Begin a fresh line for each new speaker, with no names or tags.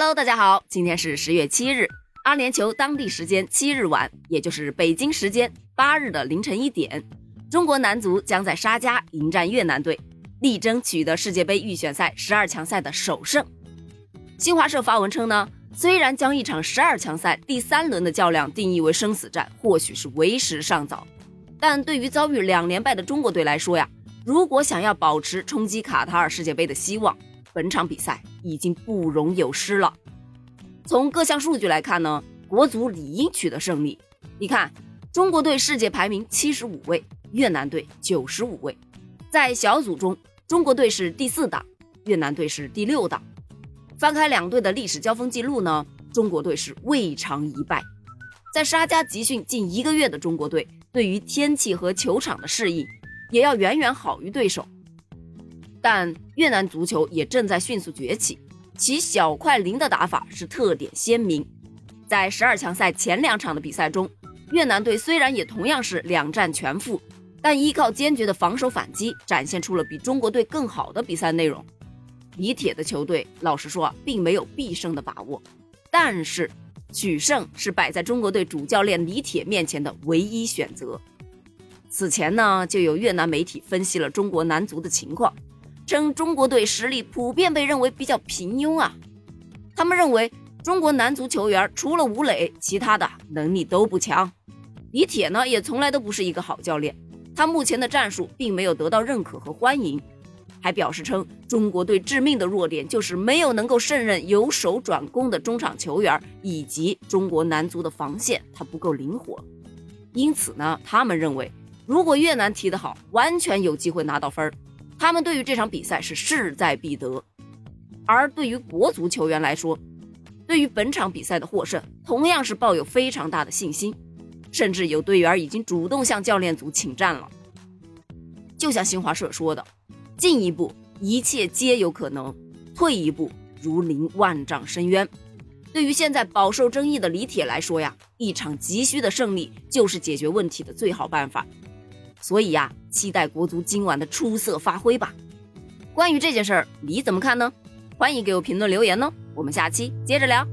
Hello，大家好，今天是十月七日，阿联酋当地时间七日晚，也就是北京时间八日的凌晨一点，中国男足将在沙加迎战越南队，力争取得世界杯预选赛十二强赛的首胜。新华社发文称呢，虽然将一场十二强赛第三轮的较量定义为生死战，或许是为时尚早，但对于遭遇两连败的中国队来说呀，如果想要保持冲击卡塔尔世界杯的希望，本场比赛已经不容有失了。从各项数据来看呢，国足理应取得胜利。你看，中国队世界排名七十五位，越南队九十五位，在小组中，中国队是第四档，越南队是第六档。翻开两队的历史交锋记录呢，中国队是未尝一败。在沙加集训近一个月的中国队，对于天气和球场的适应，也要远远好于对手。但越南足球也正在迅速崛起，其小快灵的打法是特点鲜明。在十二强赛前两场的比赛中，越南队虽然也同样是两战全负，但依靠坚决的防守反击，展现出了比中国队更好的比赛内容。李铁的球队，老实说，并没有必胜的把握，但是取胜是摆在中国队主教练李铁面前的唯一选择。此前呢，就有越南媒体分析了中国男足的情况。称中国队实力普遍被认为比较平庸啊，他们认为中国男足球员除了吴磊，其他的能力都不强。李铁呢也从来都不是一个好教练，他目前的战术并没有得到认可和欢迎，还表示称中国队致命的弱点就是没有能够胜任由守转攻的中场球员，以及中国男足的防线他不够灵活。因此呢，他们认为如果越南踢得好，完全有机会拿到分儿。他们对于这场比赛是势在必得，而对于国足球员来说，对于本场比赛的获胜，同样是抱有非常大的信心，甚至有队员已经主动向教练组请战了。就像新华社说的：“进一步，一切皆有可能；退一步，如临万丈深渊。”对于现在饱受争议的李铁来说呀，一场急需的胜利就是解决问题的最好办法。所以呀，期待国足今晚的出色发挥吧。关于这件事儿，你怎么看呢？欢迎给我评论留言呢。我们下期接着聊。